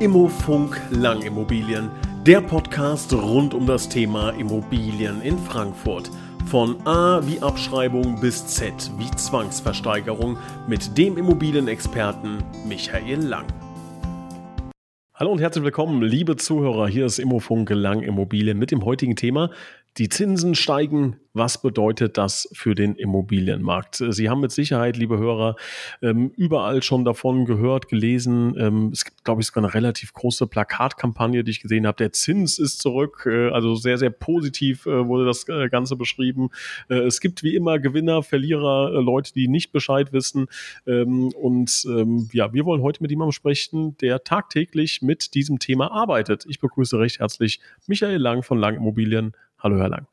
Immofunk Langimmobilien, der Podcast rund um das Thema Immobilien in Frankfurt. Von A wie Abschreibung bis Z wie Zwangsversteigerung mit dem Immobilienexperten Michael Lang. Hallo und herzlich willkommen, liebe Zuhörer. Hier ist Immofunk Lang Immobilien mit dem heutigen Thema die Zinsen steigen. Was bedeutet das für den Immobilienmarkt? Sie haben mit Sicherheit, liebe Hörer, ähm, überall schon davon gehört, gelesen. Ähm, es gibt, glaube ich, sogar eine relativ große Plakatkampagne, die ich gesehen habe. Der Zins ist zurück. Äh, also sehr, sehr positiv äh, wurde das äh, Ganze beschrieben. es gibt wie immer Gewinner, Verlierer, Leute, die nicht Bescheid wissen. Ähm, und ja, wir wollen heute mit jemandem sprechen, der tagtäglich mit diesem Thema arbeitet. Ich begrüße recht herzlich Michael Lang von Lang Immobilien. Hallo, Herr Lang.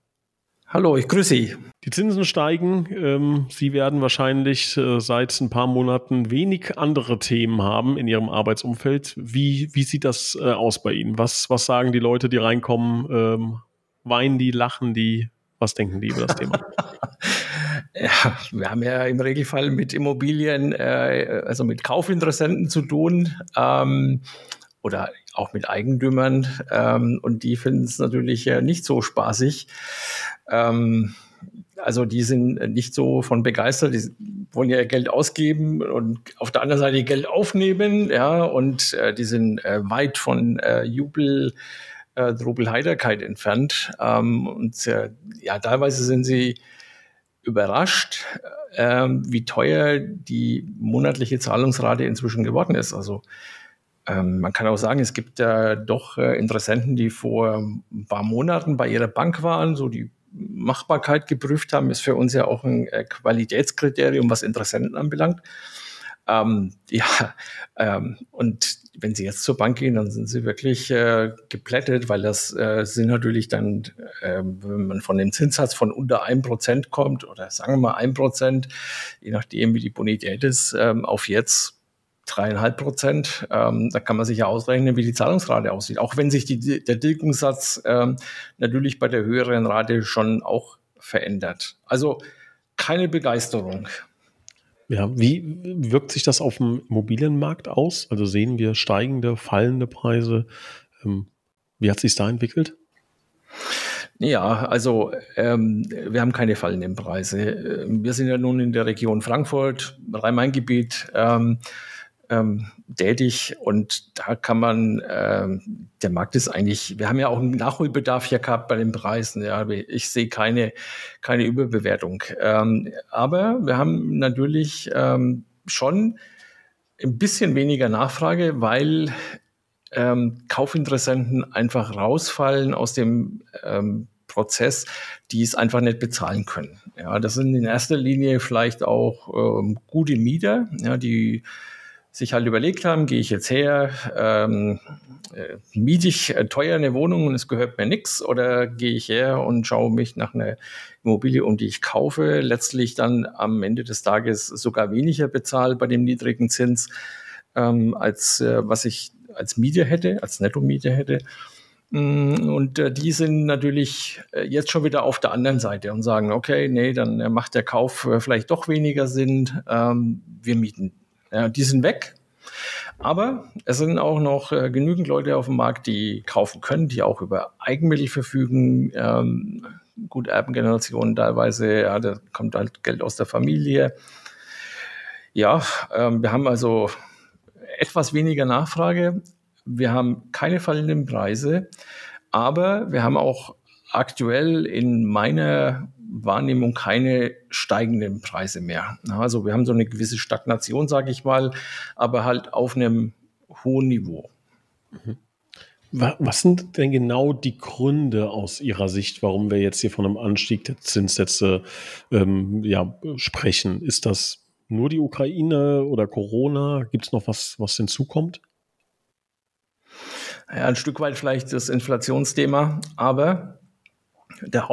Hallo, ich grüße Sie. Die Zinsen steigen. Ähm, Sie werden wahrscheinlich äh, seit ein paar Monaten wenig andere Themen haben in Ihrem Arbeitsumfeld. Wie, wie sieht das äh, aus bei Ihnen? Was, was sagen die Leute, die reinkommen? Ähm, weinen die, lachen die? Was denken die über das Thema? ja, wir haben ja im Regelfall mit Immobilien, äh, also mit Kaufinteressenten zu tun. Ähm, oder auch mit Eigentümern ähm, und die finden es natürlich äh, nicht so spaßig. Ähm, also die sind nicht so von begeistert, die wollen ja Geld ausgeben und auf der anderen Seite Geld aufnehmen, ja, und äh, die sind äh, weit von äh, Jubel, äh, Drubel Heiterkeit entfernt. Ähm, und äh, ja, teilweise sind sie überrascht, äh, wie teuer die monatliche Zahlungsrate inzwischen geworden ist. Also ähm, man kann auch sagen, es gibt ja doch äh, Interessenten, die vor ein paar Monaten bei ihrer Bank waren, so die Machbarkeit geprüft haben, ist für uns ja auch ein äh, Qualitätskriterium, was Interessenten anbelangt. Ähm, ja, ähm, und wenn Sie jetzt zur Bank gehen, dann sind Sie wirklich äh, geplättet, weil das äh, sind natürlich dann, äh, wenn man von dem Zinssatz von unter einem Prozent kommt oder sagen wir mal ein Prozent, je nachdem wie die Bonität ist, ähm, auf jetzt dreieinhalb Prozent. Ähm, da kann man sich ja ausrechnen, wie die Zahlungsrate aussieht. Auch wenn sich die, der Tilgungssatz ähm, natürlich bei der höheren Rate schon auch verändert. Also keine Begeisterung. Ja, wie wirkt sich das auf dem Immobilienmarkt aus? Also sehen wir steigende, fallende Preise? Ähm, wie hat sich da entwickelt? Ja, also ähm, wir haben keine fallenden Preise. Wir sind ja nun in der Region Frankfurt, Rhein-Main-Gebiet. Ähm, ähm, tätig und da kann man, ähm, der Markt ist eigentlich, wir haben ja auch einen Nachholbedarf hier gehabt bei den Preisen. Ja, ich sehe keine, keine Überbewertung. Ähm, aber wir haben natürlich ähm, schon ein bisschen weniger Nachfrage, weil ähm, Kaufinteressenten einfach rausfallen aus dem ähm, Prozess, die es einfach nicht bezahlen können. Ja, das sind in erster Linie vielleicht auch ähm, gute Mieter, ja, die sich halt überlegt haben, gehe ich jetzt her, ähm, äh, miete ich äh, teuer eine Wohnung und es gehört mir nichts oder gehe ich her und schaue mich nach einer Immobilie um, die ich kaufe, letztlich dann am Ende des Tages sogar weniger bezahle bei dem niedrigen Zins, ähm, als äh, was ich als Miete hätte, als Netto-Miete hätte. Mm, und äh, die sind natürlich äh, jetzt schon wieder auf der anderen Seite und sagen, okay, nee, dann äh, macht der Kauf vielleicht doch weniger Sinn. Ähm, wir mieten ja, die sind weg. Aber es sind auch noch äh, genügend Leute auf dem Markt, die kaufen können, die auch über Eigenmittel verfügen. Ähm, gut, Erbengenerationen teilweise, ja, da kommt halt Geld aus der Familie. Ja, ähm, wir haben also etwas weniger Nachfrage. Wir haben keine fallenden Preise, aber wir haben auch aktuell in meiner Wahrnehmung keine steigenden Preise mehr. Also wir haben so eine gewisse Stagnation, sage ich mal, aber halt auf einem hohen Niveau. Mhm. Was sind denn genau die Gründe aus Ihrer Sicht, warum wir jetzt hier von einem Anstieg der Zinssätze ähm, ja, sprechen? Ist das nur die Ukraine oder Corona? Gibt es noch was, was hinzukommt? Ja, ein Stück weit vielleicht das Inflationsthema, aber der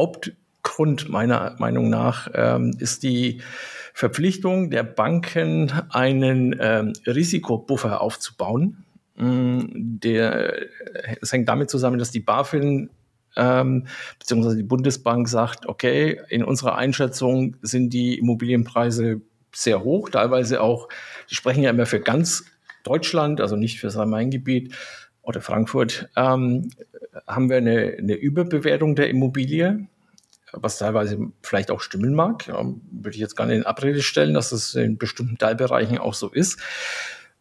Hauptgrund meiner Meinung nach ähm, ist die Verpflichtung der Banken, einen ähm, Risikobuffer aufzubauen. Mm, der, es hängt damit zusammen, dass die BaFin ähm, beziehungsweise die Bundesbank sagt, okay, in unserer Einschätzung sind die Immobilienpreise sehr hoch, teilweise auch, die sprechen ja immer für ganz Deutschland, also nicht für das Rhein-Main-Gebiet, oder Frankfurt, ähm, haben wir eine, eine Überbewertung der Immobilie was teilweise vielleicht auch stimmen mag. Ja, würde ich jetzt gar nicht in Abrede stellen, dass das in bestimmten Teilbereichen auch so ist.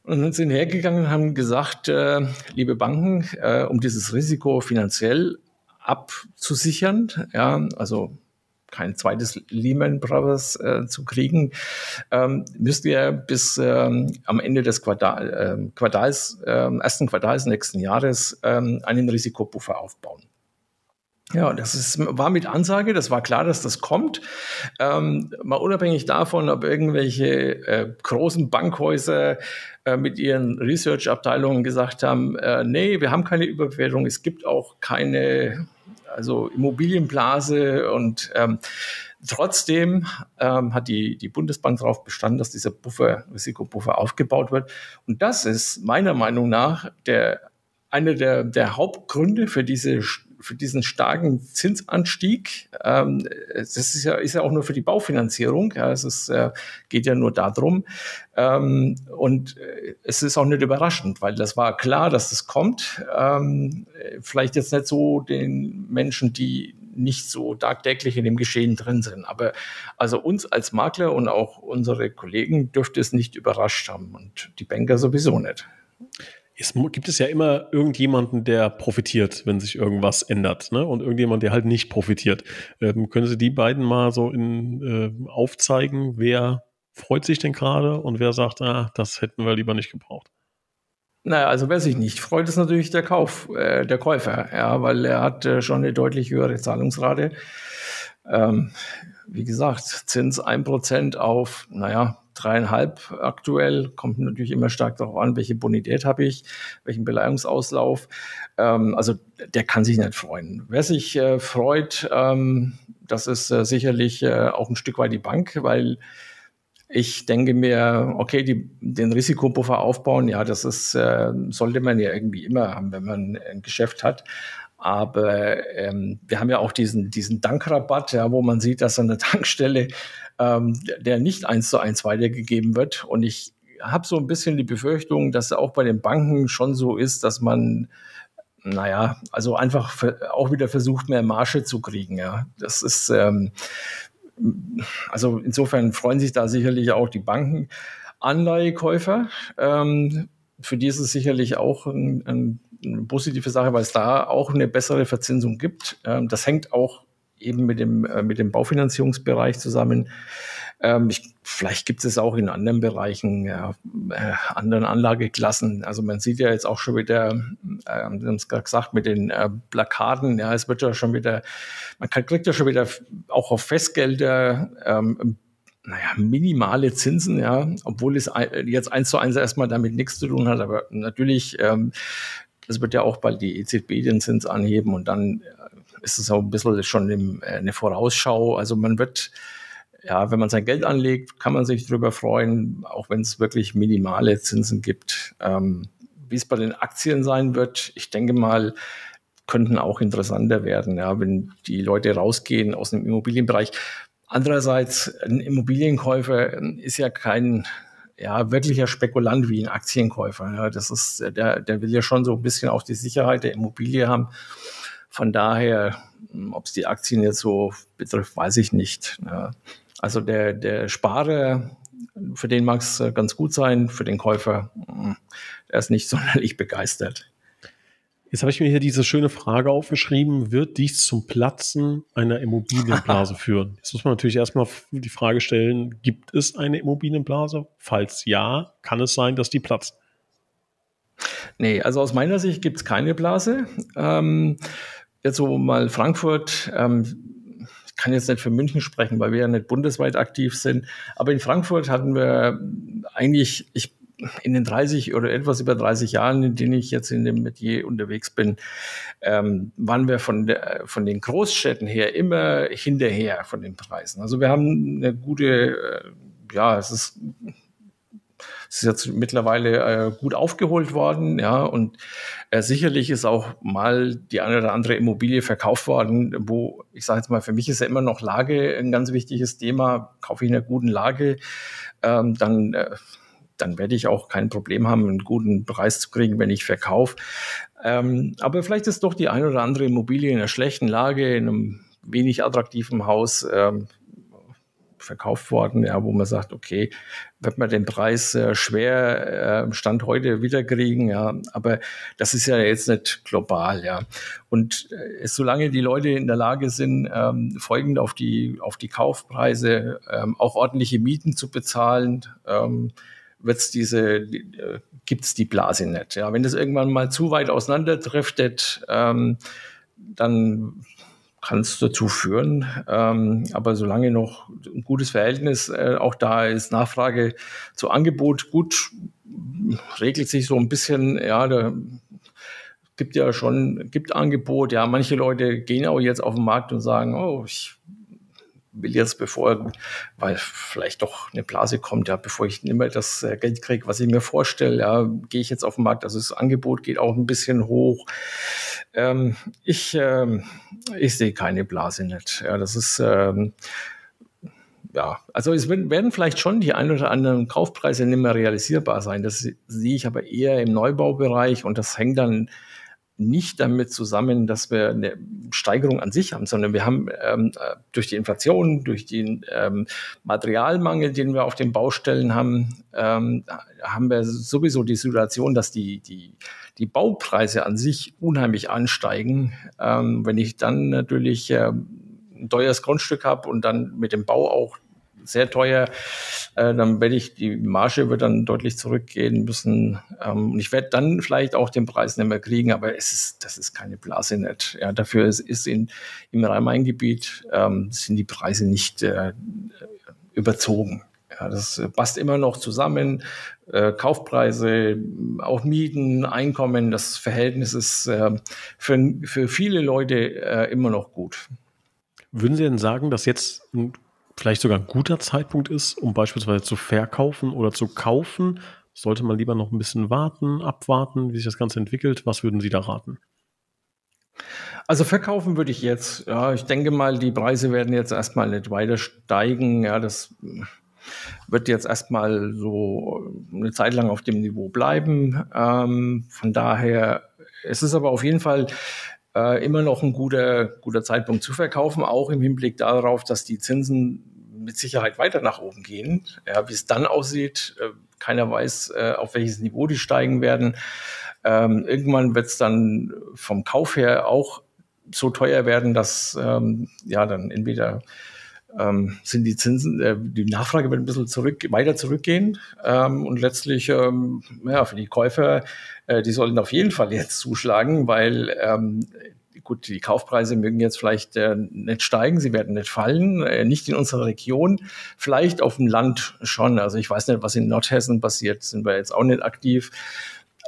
Und dann sind hergegangen und haben gesagt, äh, liebe Banken, äh, um dieses Risiko finanziell abzusichern, ja, also kein zweites Lehman Brothers äh, zu kriegen, ähm, müsst ihr bis ähm, am Ende des Quartal, äh, Quartals, äh, ersten Quartals nächsten Jahres ähm, einen Risikopuffer aufbauen. Ja, das ist, war mit Ansage, das war klar, dass das kommt. Ähm, mal unabhängig davon, ob irgendwelche äh, großen Bankhäuser äh, mit ihren Research-Abteilungen gesagt haben, äh, nee, wir haben keine Überbewertung, es gibt auch keine also Immobilienblase und ähm, Trotzdem ähm, hat die, die Bundesbank darauf bestanden, dass dieser Buffer, Risikobuffer aufgebaut wird. Und das ist meiner Meinung nach der, einer der, der Hauptgründe für diese für diesen starken Zinsanstieg. Ähm, das ist ja, ist ja auch nur für die Baufinanzierung. Ja, es ist, äh, geht ja nur darum. Ähm, und äh, es ist auch nicht überraschend, weil das war klar, dass das kommt. Ähm, vielleicht jetzt nicht so den Menschen, die nicht so tagtäglich in dem Geschehen drin sind. Aber also uns als Makler und auch unsere Kollegen dürfte es nicht überrascht haben und die Banker sowieso nicht es gibt es ja immer irgendjemanden, der profitiert, wenn sich irgendwas ändert, ne? Und irgendjemand, der halt nicht profitiert. Ähm, können Sie die beiden mal so in, äh, aufzeigen, wer freut sich denn gerade und wer sagt, ah, das hätten wir lieber nicht gebraucht? Naja, also wer sich nicht freut, ist natürlich der Kauf, äh, der Käufer, ja, weil er hat äh, schon eine deutlich höhere Zahlungsrate. Ähm, wie gesagt, Zins 1% auf, naja, dreieinhalb aktuell. Kommt natürlich immer stark darauf an, welche Bonität habe ich, welchen Beleihungsauslauf. Ähm, also der kann sich nicht freuen. Wer sich äh, freut, ähm, das ist äh, sicherlich äh, auch ein Stück weit die Bank, weil ich denke mir, okay, die, den Risikopuffer aufbauen, ja, das ist, äh, sollte man ja irgendwie immer haben, wenn man ein Geschäft hat. Aber ähm, wir haben ja auch diesen, diesen Dankrabatt, ja, wo man sieht, dass an der Tankstelle ähm, der nicht eins zu eins weitergegeben wird. Und ich habe so ein bisschen die Befürchtung, dass auch bei den Banken schon so ist, dass man naja, also einfach auch wieder versucht, mehr Marge zu kriegen. Ja, das ist ähm, also insofern freuen sich da sicherlich auch die Banken. Anleihekäufer, ähm, für die ist es sicherlich auch ein, ein eine positive Sache, weil es da auch eine bessere Verzinsung gibt. Ähm, das hängt auch eben mit dem, äh, mit dem Baufinanzierungsbereich zusammen. Ähm, ich, vielleicht gibt es auch in anderen Bereichen, ja, äh, anderen Anlageklassen. Also man sieht ja jetzt auch schon wieder, äh, wir haben es gerade gesagt, mit den äh, Plakaten, ja, es wird ja schon wieder, man kann, kriegt ja schon wieder auch auf Festgelder ähm, naja, minimale Zinsen, ja, obwohl es jetzt eins zu eins erstmal damit nichts zu tun hat, aber natürlich ähm, es wird ja auch bald die EZB den Zins anheben und dann ist es auch ein bisschen schon im, äh, eine Vorausschau. Also man wird, ja, wenn man sein Geld anlegt, kann man sich darüber freuen, auch wenn es wirklich minimale Zinsen gibt. Ähm, wie es bei den Aktien sein wird, ich denke mal, könnten auch interessanter werden, ja, wenn die Leute rausgehen aus dem Immobilienbereich. Andererseits, ein Immobilienkäufer ist ja kein ja, wirklicher Spekulant wie ein Aktienkäufer. Ja, das ist, der, der will ja schon so ein bisschen auch die Sicherheit der Immobilie haben. Von daher, hm, ob es die Aktien jetzt so betrifft, weiß ich nicht. Ja. Also der, der Sparer, für den mag es ganz gut sein, für den Käufer, hm, der ist nicht sonderlich begeistert. Jetzt habe ich mir hier diese schöne Frage aufgeschrieben, wird dies zum Platzen einer Immobilienblase führen? Jetzt muss man natürlich erstmal die Frage stellen, gibt es eine Immobilienblase? Falls ja, kann es sein, dass die platzt? Nee, also aus meiner Sicht gibt es keine Blase. Ähm, jetzt so mal Frankfurt, ähm, ich kann jetzt nicht für München sprechen, weil wir ja nicht bundesweit aktiv sind, aber in Frankfurt hatten wir eigentlich, ich in den 30 oder etwas über 30 Jahren, in denen ich jetzt in dem Metier unterwegs bin, ähm, waren wir von, der, von den Großstädten her immer hinterher von den Preisen. Also wir haben eine gute, äh, ja, es ist, ist jetzt mittlerweile äh, gut aufgeholt worden, ja, und äh, sicherlich ist auch mal die eine oder andere Immobilie verkauft worden, wo ich sage jetzt mal, für mich ist ja immer noch Lage ein ganz wichtiges Thema. Kaufe ich in einer guten Lage, ähm, dann äh, dann werde ich auch kein Problem haben, einen guten Preis zu kriegen, wenn ich verkaufe. Ähm, aber vielleicht ist doch die ein oder andere Immobilie in einer schlechten Lage, in einem wenig attraktiven Haus ähm, verkauft worden, ja, wo man sagt, okay, wird man den Preis äh, schwer äh, Stand heute wiederkriegen, ja, aber das ist ja jetzt nicht global, ja. Und äh, solange die Leute in der Lage sind, ähm, folgend auf die, auf die Kaufpreise ähm, auch ordentliche Mieten zu bezahlen, ähm, wird's diese, äh, gibt's die Blase nicht. Ja, wenn das irgendwann mal zu weit auseinanderdriftet, ähm, dann kann es dazu führen. Ähm, aber solange noch ein gutes Verhältnis äh, auch da ist, Nachfrage zu Angebot gut, regelt sich so ein bisschen, ja, da gibt ja schon, gibt Angebot, ja, manche Leute gehen auch jetzt auf den Markt und sagen, oh, ich will jetzt, bevor, weil vielleicht doch eine Blase kommt, ja, bevor ich nicht mehr das äh, Geld kriege, was ich mir vorstelle, ja, gehe ich jetzt auf den Markt. Also das Angebot geht auch ein bisschen hoch. Ähm, ich, ähm, ich sehe keine Blase nicht. Ja, das ist, ähm, ja, also es werden vielleicht schon die ein oder anderen Kaufpreise nicht mehr realisierbar sein. Das sehe ich aber eher im Neubaubereich und das hängt dann nicht damit zusammen, dass wir eine Steigerung an sich haben, sondern wir haben ähm, durch die Inflation, durch den ähm, Materialmangel, den wir auf den Baustellen haben, ähm, haben wir sowieso die Situation, dass die, die, die Baupreise an sich unheimlich ansteigen. Ähm, wenn ich dann natürlich äh, ein teures Grundstück habe und dann mit dem Bau auch sehr teuer, äh, dann werde ich, die Marge wird dann deutlich zurückgehen müssen. Ähm, und ich werde dann vielleicht auch den Preis nicht mehr kriegen, aber es ist, das ist keine Blase nicht. Ja, dafür ist, ist in, im Rhein-Main-Gebiet ähm, sind die Preise nicht äh, überzogen. Ja, das passt immer noch zusammen. Äh, Kaufpreise, auch Mieten, Einkommen, das Verhältnis ist äh, für, für viele Leute äh, immer noch gut. Würden Sie denn sagen, dass jetzt ein vielleicht sogar ein guter Zeitpunkt ist, um beispielsweise zu verkaufen oder zu kaufen? Sollte man lieber noch ein bisschen warten, abwarten, wie sich das Ganze entwickelt? Was würden Sie da raten? Also verkaufen würde ich jetzt. Ja, ich denke mal, die Preise werden jetzt erstmal nicht weiter steigen. Ja, das wird jetzt erstmal so eine Zeit lang auf dem Niveau bleiben. Ähm, von daher, es ist aber auf jeden Fall äh, immer noch ein guter, guter Zeitpunkt zu verkaufen, auch im Hinblick darauf, dass die Zinsen mit Sicherheit weiter nach oben gehen. Ja, wie es dann aussieht, äh, keiner weiß, äh, auf welches Niveau die steigen werden. Ähm, irgendwann wird es dann vom Kauf her auch so teuer werden, dass ähm, ja dann entweder ähm, sind die Zinsen, äh, die Nachfrage wird ein bisschen zurück, weiter zurückgehen ähm, und letztlich ähm, ja, für die Käufer, äh, die sollten auf jeden Fall jetzt zuschlagen, weil ähm, gut, die Kaufpreise mögen jetzt vielleicht äh, nicht steigen, sie werden nicht fallen, äh, nicht in unserer Region, vielleicht auf dem Land schon. Also ich weiß nicht, was in Nordhessen passiert, sind wir jetzt auch nicht aktiv.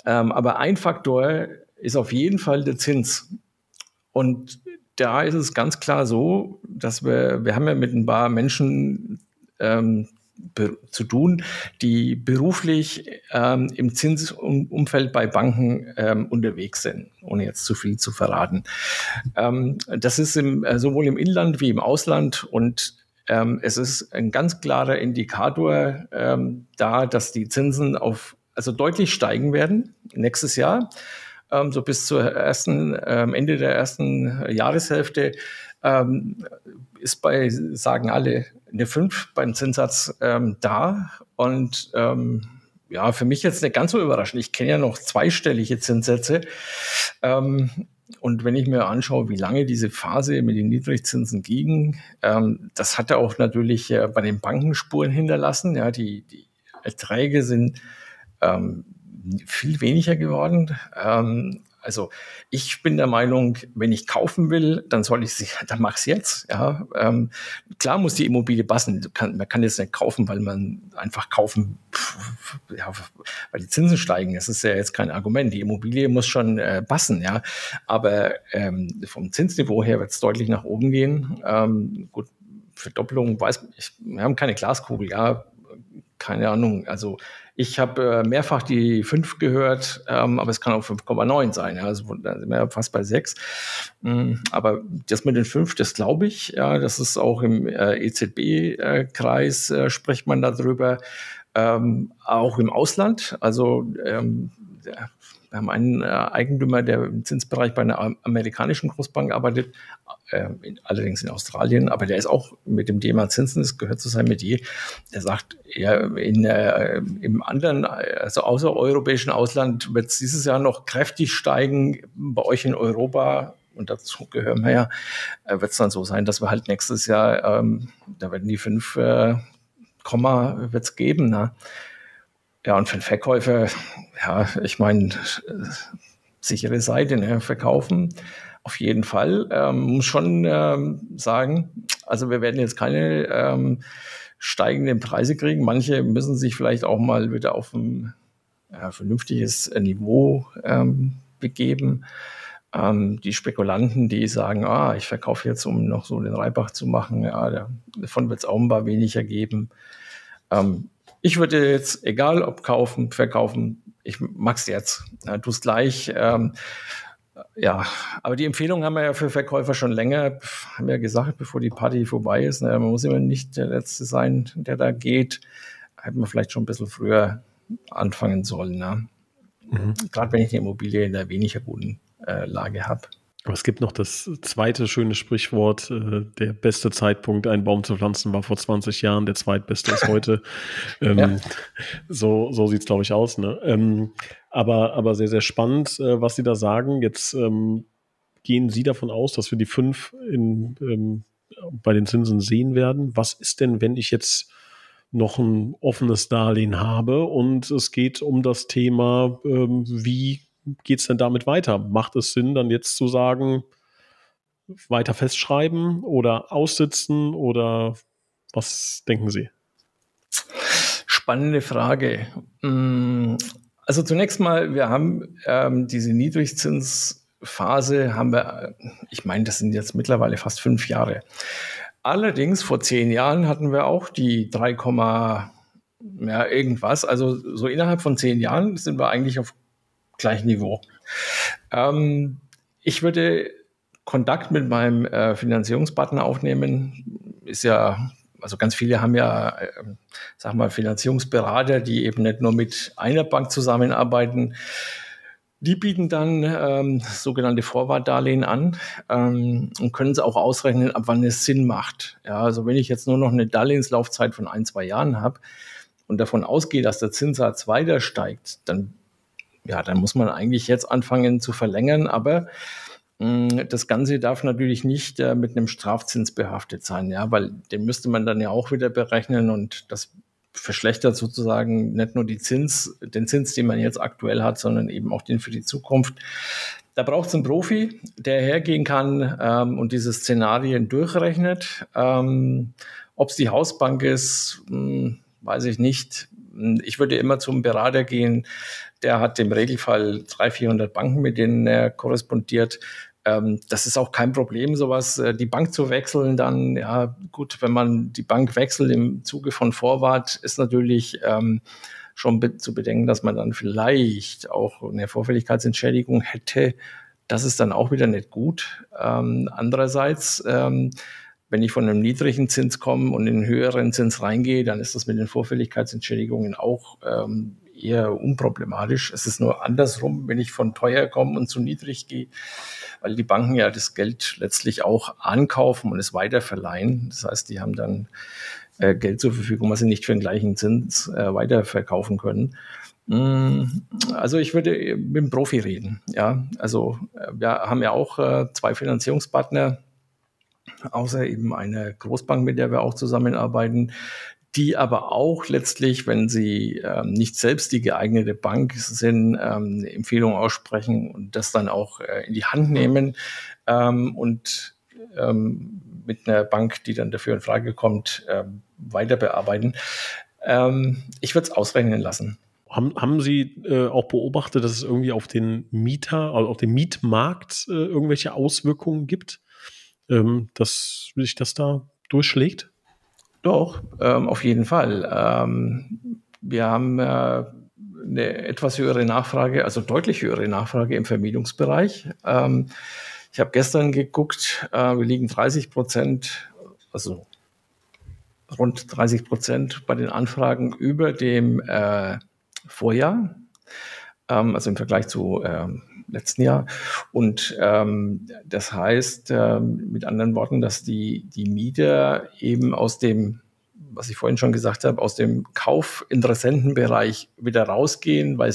Ähm, aber ein Faktor ist auf jeden Fall der Zins. Und da ist es ganz klar so, dass wir, wir haben ja mit ein paar Menschen ähm, zu tun, die beruflich ähm, im Zinsumfeld bei Banken ähm, unterwegs sind, ohne jetzt zu viel zu verraten. Ähm, das ist im, äh, sowohl im Inland wie im Ausland und ähm, es ist ein ganz klarer Indikator ähm, da, dass die Zinsen auf also deutlich steigen werden nächstes Jahr ähm, so bis zur ersten, ähm, Ende der ersten Jahreshälfte, ähm, ist bei, sagen alle, eine 5 beim Zinssatz ähm, da. Und ähm, ja, für mich jetzt nicht ganz so überraschend. Ich kenne ja noch zweistellige Zinssätze. Ähm, und wenn ich mir anschaue, wie lange diese Phase mit den Niedrigzinsen ging, ähm, das hatte auch natürlich äh, bei den Banken Spuren hinterlassen. Ja, die, die Erträge sind ähm, viel weniger geworden. Ähm, also ich bin der Meinung, wenn ich kaufen will, dann soll ich sie, dann mach es jetzt. Ja, ähm, klar muss die Immobilie passen. Kann, man kann jetzt nicht kaufen, weil man einfach kaufen, pff, ja, weil die Zinsen steigen. Das ist ja jetzt kein Argument. Die Immobilie muss schon äh, passen, ja. Aber ähm, vom Zinsniveau her wird es deutlich nach oben gehen. Ähm, gut, Verdoppelung weiß ich, wir haben keine Glaskugel, ja, keine Ahnung. Also ich habe äh, mehrfach die 5 gehört, ähm, aber es kann auch 5,9 sein. Ja, also da sind wir ja fast bei 6. Mhm, aber das mit den 5, das glaube ich. Ja, das ist auch im äh, EZB-Kreis äh, spricht man darüber. Ähm, auch im Ausland. Also ähm, wir haben einen äh, Eigentümer, der im Zinsbereich bei einer amerikanischen Großbank arbeitet, äh, in, allerdings in Australien, aber der ist auch mit dem Thema Zinsen, das gehört zu seinem Metier. Der sagt, ja, in, äh, im anderen, also außereuropäischen Ausland wird es dieses Jahr noch kräftig steigen. Bei euch in Europa und dazu gehören wir ja, äh, wird es dann so sein, dass wir halt nächstes Jahr, ähm, da werden die fünf äh, Komma wird's geben. Ne? Ja, und für den Verkäufer, ja, ich meine, sichere Seite, ne? verkaufen auf jeden Fall. Ähm, muss schon ähm, sagen, also wir werden jetzt keine ähm, steigenden Preise kriegen. Manche müssen sich vielleicht auch mal wieder auf ein ja, vernünftiges Niveau ähm, begeben. Ähm, die Spekulanten, die sagen, ah, ich verkaufe jetzt, um noch so den Reibach zu machen, ja, davon wird es auch ein paar weniger geben. Ähm, ich würde jetzt, egal ob kaufen, verkaufen, ich mag's jetzt. Ja, tu es gleich. Ähm, ja, aber die Empfehlung haben wir ja für Verkäufer schon länger, haben wir ja gesagt, bevor die Party vorbei ist. Ne, man muss immer nicht der Letzte sein, der da geht. Hätten wir vielleicht schon ein bisschen früher anfangen sollen. Ne? Mhm. Gerade wenn ich eine Immobilie in einer weniger guten äh, Lage habe. Aber es gibt noch das zweite schöne Sprichwort, äh, der beste Zeitpunkt, einen Baum zu pflanzen, war vor 20 Jahren, der zweitbeste ist heute. ähm, ja. So, so sieht es, glaube ich, aus. Ne? Ähm, aber, aber sehr, sehr spannend, äh, was Sie da sagen. Jetzt ähm, gehen Sie davon aus, dass wir die fünf in, ähm, bei den Zinsen sehen werden. Was ist denn, wenn ich jetzt noch ein offenes Darlehen habe und es geht um das Thema, ähm, wie geht es denn damit weiter? Macht es Sinn, dann jetzt zu sagen, weiter festschreiben oder aussitzen oder was denken Sie? Spannende Frage. Mm, also zunächst mal, wir haben ähm, diese Niedrigzinsphase, haben wir, ich meine, das sind jetzt mittlerweile fast fünf Jahre. Allerdings vor zehn Jahren hatten wir auch die 3, ja, irgendwas. Also so innerhalb von zehn Jahren sind wir eigentlich auf gleichen Niveau. Ähm, ich würde Kontakt mit meinem äh, Finanzierungspartner aufnehmen. Ist ja, also ganz viele haben ja, äh, sag mal, Finanzierungsberater, die eben nicht nur mit einer Bank zusammenarbeiten. Die bieten dann ähm, sogenannte Vorwartdarlehen an ähm, und können es auch ausrechnen, ab wann es Sinn macht. Ja, also wenn ich jetzt nur noch eine Darlehenslaufzeit von ein, zwei Jahren habe und davon ausgehe, dass der Zinssatz weiter steigt, dann ja, dann muss man eigentlich jetzt anfangen zu verlängern, aber mm, das Ganze darf natürlich nicht äh, mit einem Strafzins behaftet sein, ja, weil den müsste man dann ja auch wieder berechnen und das verschlechtert sozusagen nicht nur die Zins, den Zins, den man jetzt aktuell hat, sondern eben auch den für die Zukunft. Da braucht es einen Profi, der hergehen kann ähm, und diese Szenarien durchrechnet. Ähm, Ob es die Hausbank ist, mh, hm, weiß ich nicht. Ich würde immer zum Berater gehen, der hat im Regelfall 300, 400 Banken, mit denen er korrespondiert. Ähm, das ist auch kein Problem, sowas, äh, die Bank zu wechseln. Dann, ja, gut, wenn man die Bank wechselt im Zuge von Vorwart, ist natürlich ähm, schon be zu bedenken, dass man dann vielleicht auch eine Vorfälligkeitsentschädigung hätte. Das ist dann auch wieder nicht gut. Ähm, andererseits, ähm, wenn ich von einem niedrigen Zins komme und in einen höheren Zins reingehe, dann ist das mit den Vorfälligkeitsentschädigungen auch ähm, eher unproblematisch. Es ist nur andersrum, wenn ich von teuer komme und zu niedrig gehe, weil die Banken ja das Geld letztlich auch ankaufen und es weiterverleihen. Das heißt, die haben dann äh, Geld zur Verfügung, was sie nicht für den gleichen Zins äh, weiterverkaufen können. Mm, also ich würde mit dem Profi reden. Ja, also äh, wir haben ja auch äh, zwei Finanzierungspartner, außer eben eine Großbank, mit der wir auch zusammenarbeiten, die aber auch letztlich, wenn sie ähm, nicht selbst die geeignete Bank sind, ähm, eine Empfehlung aussprechen und das dann auch äh, in die Hand nehmen ähm, und ähm, mit einer Bank, die dann dafür in Frage kommt, äh, weiter bearbeiten. Ähm, ich würde es ausrechnen lassen. Haben, haben Sie äh, auch beobachtet, dass es irgendwie auf den Mieter, also auf den Mietmarkt äh, irgendwelche Auswirkungen gibt, ähm, dass sich das da durchschlägt? Doch, ähm, auf jeden Fall. Ähm, wir haben äh, eine etwas höhere Nachfrage, also deutlich höhere Nachfrage im Vermietungsbereich. Ähm, ich habe gestern geguckt, äh, wir liegen 30 Prozent, also rund 30 Prozent bei den Anfragen über dem äh, Vorjahr. ähm, also im Vergleich zu ähm, letzten Jahr. Und ähm, das heißt ähm, mit anderen Worten, dass die, die Mieter eben aus dem, was ich vorhin schon gesagt habe, aus dem Kaufinteressentenbereich wieder rausgehen, weil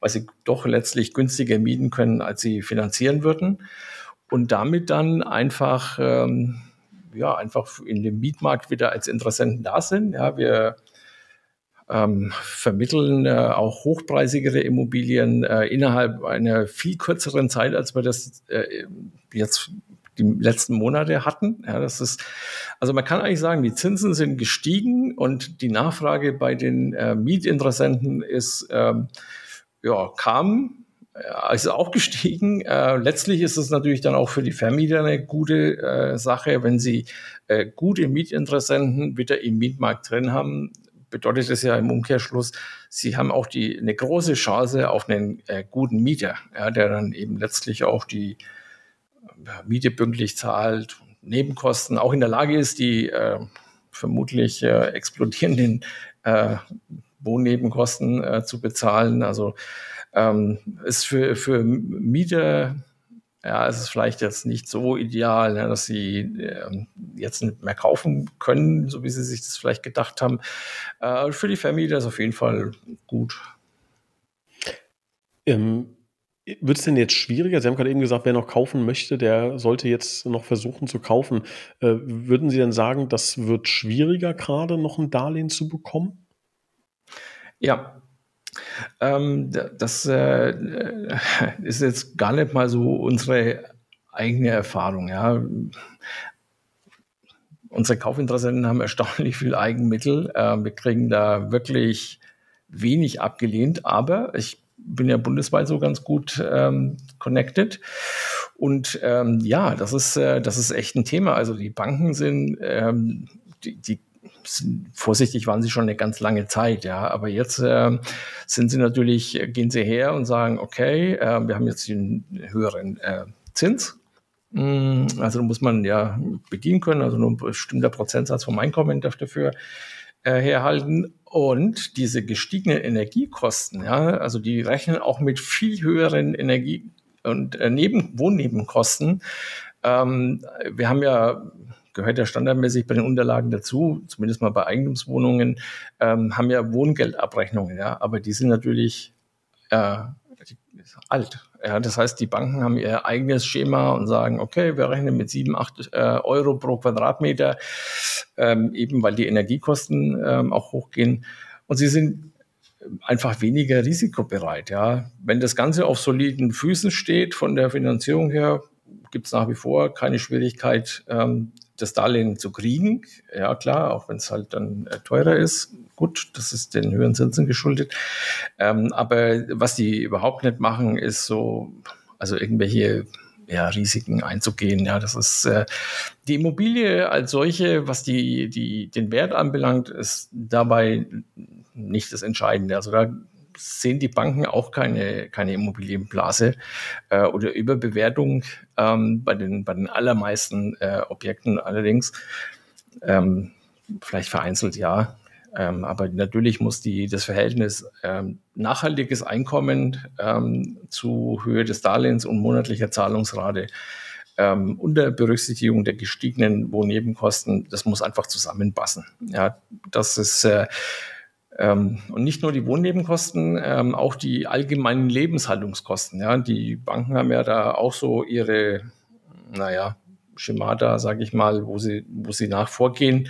weil sie doch letztlich günstiger mieten können, als sie finanzieren würden. Und damit dann einfach, ähm, ja, einfach in dem Mietmarkt wieder als Interessenten da sind. Ja, wir ähm, vermitteln äh, auch hochpreisigere Immobilien äh, innerhalb einer viel kürzeren Zeit, als wir das äh, jetzt die letzten Monate hatten. Ja, das ist, also man kann eigentlich sagen, die Zinsen sind gestiegen und die Nachfrage bei den äh, Mietinteressenten ist, ähm, ja, kam, äh, ist auch gestiegen. Äh, letztlich ist es natürlich dann auch für die Vermieter eine gute äh, Sache, wenn sie äh, gute Mietinteressenten wieder im Mietmarkt drin haben, bedeutet es ja im Umkehrschluss, sie haben auch die, eine große Chance auf einen äh, guten Mieter, ja, der dann eben letztlich auch die äh, Miete pünktlich zahlt, Nebenkosten auch in der Lage ist, die äh, vermutlich explodierenden äh, Wohnnebenkosten äh, zu bezahlen. Also ähm, ist für, für Mieter ja, es ist vielleicht jetzt nicht so ideal, ne, dass sie äh, jetzt nicht mehr kaufen können, so wie sie sich das vielleicht gedacht haben. Äh, für die Vermieter ist es auf jeden Fall gut. Ähm, wird es denn jetzt schwieriger? Sie haben gerade eben gesagt, wer noch kaufen möchte, der sollte jetzt noch versuchen zu kaufen. Äh, würden Sie denn sagen, das wird schwieriger, gerade noch ein Darlehen zu bekommen? Ja, ähm, das äh, ist jetzt gar nicht mal so unsere eigene Erfahrung. Ja. Unsere Kaufinteressenten haben erstaunlich viel Eigenmittel. Äh, wir kriegen da wirklich wenig abgelehnt, aber ich bin ja bundesweit so ganz gut ähm, connected. Und ähm, ja, das ist, äh, das ist echt ein Thema. Also die Banken sind, ähm, die, die vorsichtig waren sie schon eine ganz lange Zeit, ja. Aber jetzt äh, sind sie natürlich, gehen sie her und sagen, okay, äh, wir haben jetzt einen höheren äh, Zins. Mm, also muss man ja bedienen können, also nur ein bestimmter Prozentsatz vom Einkommen dafür äh, herhalten. Und diese gestiegenen Energiekosten, ja, also die rechnen auch mit viel höheren Energie- und äh, Neben Wohnnebenkosten. Ähm, wir haben ja gehört ja standardmäßig bei den Unterlagen dazu, zumindest mal bei Eigentumswohnungen, ähm, haben ja Wohngeldabrechnungen, ja, aber die sind natürlich äh, alt. Ja, das heißt, die Banken haben ihr eigenes Schema und sagen, okay, wir rechnen mit sieben, acht äh, Euro pro Quadratmeter, ähm, eben weil die Energiekosten ähm, auch hochgehen. Und sie sind einfach weniger risikobereit. Ja, wenn das Ganze auf soliden Füßen steht von der Finanzierung her, gibt es nach wie vor keine Schwierigkeit, ähm, das Darlehen zu kriegen. Ja, klar, auch wenn es halt dann äh, teurer ist. Gut, das ist den höheren Zinsen geschuldet. Ähm, aber was die überhaupt nicht machen, ist so, also irgendwelche ja, Risiken einzugehen. Ja, das ist äh, die Immobilie als solche, was die, die, den Wert anbelangt, ist dabei nicht das Entscheidende. Also da sehen die Banken auch keine, keine Immobilienblase äh, oder Überbewertung ähm, bei, den, bei den allermeisten äh, Objekten allerdings. Ähm, vielleicht vereinzelt ja. Ähm, aber natürlich muss die, das Verhältnis ähm, nachhaltiges Einkommen ähm, zu Höhe des Darlehens und monatlicher Zahlungsrate ähm, unter Berücksichtigung der gestiegenen Wohnnebenkosten, das muss einfach zusammenpassen. Ja, das ist äh, ähm, und nicht nur die Wohnnebenkosten, ähm, auch die allgemeinen Lebenshaltungskosten. Ja, die Banken haben ja da auch so ihre, naja, Schemata, sage ich mal, wo sie, wo sie nach vorgehen.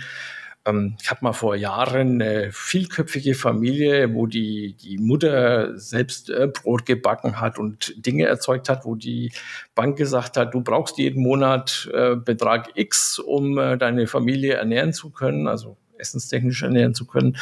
Ähm, ich habe mal vor Jahren eine vielköpfige Familie, wo die, die Mutter selbst äh, Brot gebacken hat und Dinge erzeugt hat, wo die Bank gesagt hat, du brauchst jeden Monat äh, Betrag X, um äh, deine Familie ernähren zu können. Also essenstechnisch ernähren zu können.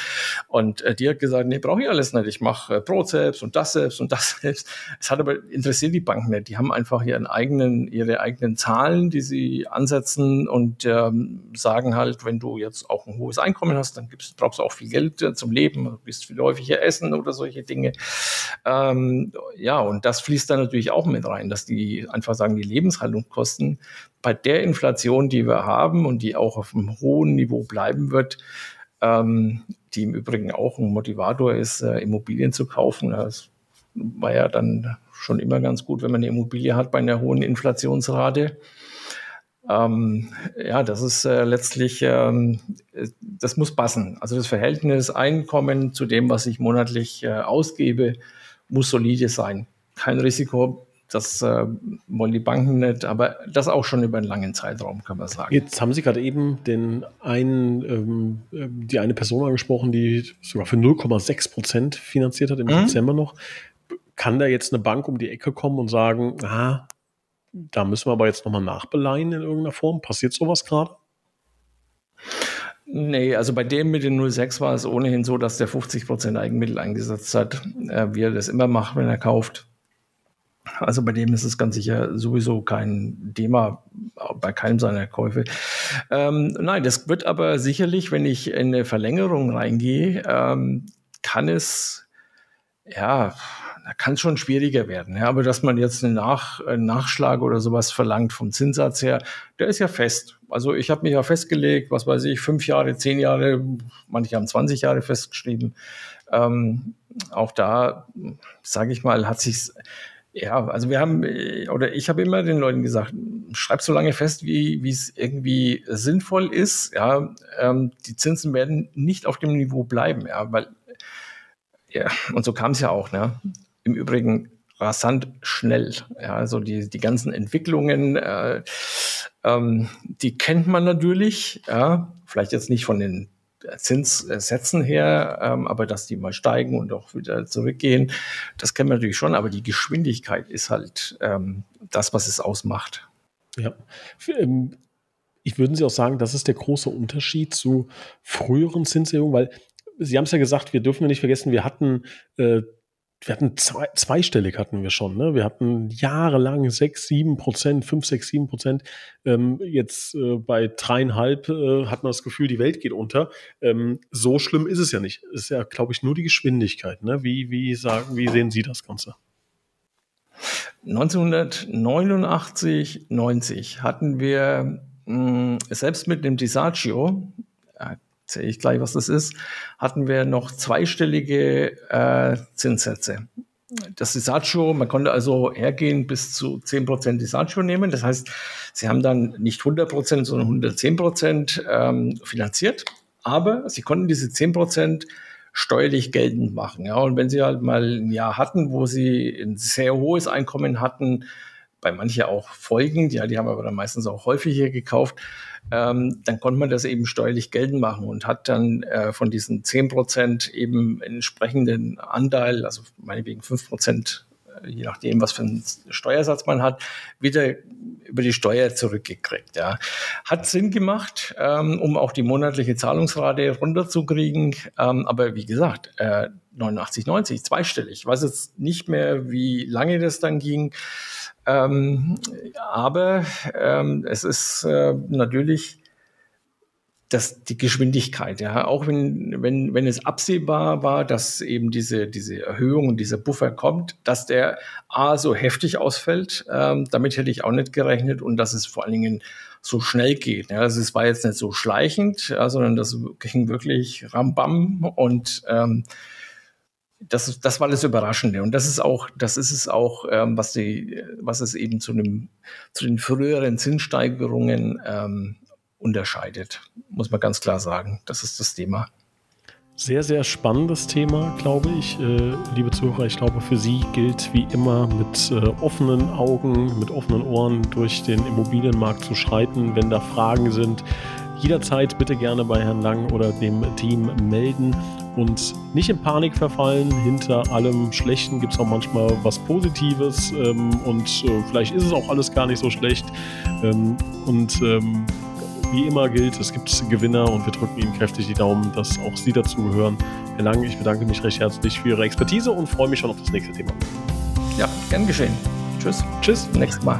Und äh, die hat gesagt, nee, brauche ich alles nicht. Ich mache äh, Brot selbst und das selbst und das selbst. Es hat aber interessiert die Banken nicht. Die haben einfach ihren eigenen, ihre eigenen Zahlen, die sie ansetzen und ähm, sagen halt, wenn du jetzt auch ein hohes Einkommen hast, dann gibst, brauchst du auch viel Geld äh, zum Leben, du bist viel häufiger essen oder solche Dinge. Ähm, ja, und das fließt dann natürlich auch mit rein, dass die einfach sagen, die Lebenshaltungskosten bei der Inflation, die wir haben und die auch auf einem hohen Niveau bleiben wird, ähm, die im Übrigen auch ein Motivator ist, äh, Immobilien zu kaufen. Das war ja dann schon immer ganz gut, wenn man eine Immobilie hat bei einer hohen Inflationsrate. Ähm, ja, das ist äh, letztlich, ähm, das muss passen. Also das Verhältnis Einkommen zu dem, was ich monatlich äh, ausgebe, muss solide sein. Kein Risiko, das äh, wollen die Banken nicht, aber das auch schon über einen langen Zeitraum, kann man sagen. Jetzt haben Sie gerade eben den einen, ähm, ähm die eine Person angesprochen, die sogar für 0,6 Prozent finanziert hat im mhm. Dezember noch. Kann da jetzt eine Bank um die Ecke kommen und sagen, ah, da müssen wir aber jetzt nochmal nachbeleihen in irgendeiner Form. Passiert sowas gerade? Nee, also bei dem mit den 06 war es ohnehin so, dass der 50% Eigenmittel eingesetzt hat, äh, wie er das immer macht, wenn er kauft. Also bei dem ist es ganz sicher sowieso kein Thema bei keinem seiner Käufe. Ähm, nein, das wird aber sicherlich, wenn ich in eine Verlängerung reingehe, ähm, kann es ja da kann es schon schwieriger werden. Ja, aber dass man jetzt einen, Nach, Nachschlag oder sowas verlangt vom Zinssatz her, der ist ja fest. Also ich habe mich ja festgelegt, was weiß ich, fünf Jahre, zehn Jahre, manche haben 20 Jahre festgeschrieben. Ähm, auch da, sage ich mal, hat sich ja, also wir haben, oder ich habe immer den Leuten gesagt, schreib so lange fest, wie wie es irgendwie sinnvoll ist. Ja, ähm, die Zinsen werden nicht auf dem Niveau bleiben, ja, weil ja, und so kam es ja auch, ne? im Übrigen rasant schnell. Ja, also die, die ganzen Entwicklungen, äh, ähm, die kennt man natürlich, ja, vielleicht jetzt nicht von den Zinssätzen her, ähm, aber dass die mal steigen und auch wieder zurückgehen, das kennen wir natürlich schon, aber die Geschwindigkeit ist halt ähm, das, was es ausmacht. Ja. Ähm, ich würde Sie auch sagen, das ist der große Unterschied zu früheren Zinserhöhungen, weil Sie haben es ja gesagt, wir dürfen nicht vergessen, wir hatten äh, wir hatten zwei, zweistellig hatten wir schon, ne? Wir hatten jahrelang sechs, sieben Prozent, fünf, sechs, sieben Prozent. Ähm, jetzt äh, bei dreieinhalb äh, hat man das Gefühl, die Welt geht unter. Ähm, so schlimm ist es ja nicht. Es ist ja, glaube ich, nur die Geschwindigkeit. Ne? Wie, wie sagen, wie sehen Sie das Ganze? 1989, 90 hatten wir mh, selbst mit dem Disagio, erzähle ich gleich, was das ist, hatten wir noch zweistellige äh, Zinssätze. Das Disagio, man konnte also hergehen bis zu 10% Disagio nehmen. Das heißt, sie haben dann nicht 100%, sondern 110% ähm, finanziert. Aber sie konnten diese 10% steuerlich geltend machen. Ja, und wenn sie halt mal ein Jahr hatten, wo sie ein sehr hohes Einkommen hatten, bei manchen auch Folgen, ja, die haben aber dann meistens auch häufiger gekauft, ähm, dann konnte man das eben steuerlich geltend machen und hat dann äh, von diesen 10 Prozent eben entsprechenden Anteil, also meinetwegen 5 Prozent, je nachdem, was für einen Steuersatz man hat, wieder über die Steuer zurückgekriegt. Ja. Hat Sinn gemacht, ähm, um auch die monatliche Zahlungsrate runterzukriegen. Ähm, aber wie gesagt, äh, 89, 90, zweistellig. Ich weiß jetzt nicht mehr, wie lange das dann ging. Ähm, aber ähm, es ist äh, natürlich das, die Geschwindigkeit, ja, auch wenn, wenn, wenn es absehbar war, dass eben diese, diese Erhöhung und dieser Buffer kommt, dass der A so heftig ausfällt, ähm, damit hätte ich auch nicht gerechnet und dass es vor allen Dingen so schnell geht. Ja, also es war jetzt nicht so schleichend, ja, sondern das ging wirklich rambam und ähm, das, das war das Überraschende. Und das ist auch, das ist es auch, ähm, was, die, was es eben zu, einem, zu den früheren Zinssteigerungen ähm, unterscheidet, muss man ganz klar sagen. Das ist das Thema. Sehr, sehr spannendes Thema, glaube ich. Äh, liebe Zuhörer, ich glaube, für Sie gilt wie immer mit äh, offenen Augen, mit offenen Ohren durch den Immobilienmarkt zu schreiten. Wenn da Fragen sind, jederzeit bitte gerne bei Herrn Lang oder dem Team melden und nicht in Panik verfallen. Hinter allem Schlechten gibt es auch manchmal was Positives ähm, und äh, vielleicht ist es auch alles gar nicht so schlecht. Ähm, und ähm, wie immer gilt, es gibt Gewinner und wir drücken Ihnen kräftig die Daumen, dass auch Sie dazu gehören. Herr Lang, ich bedanke mich recht herzlich für Ihre Expertise und freue mich schon auf das nächste Thema. Ja, gern geschehen. Tschüss. Tschüss. Nächstes Mal.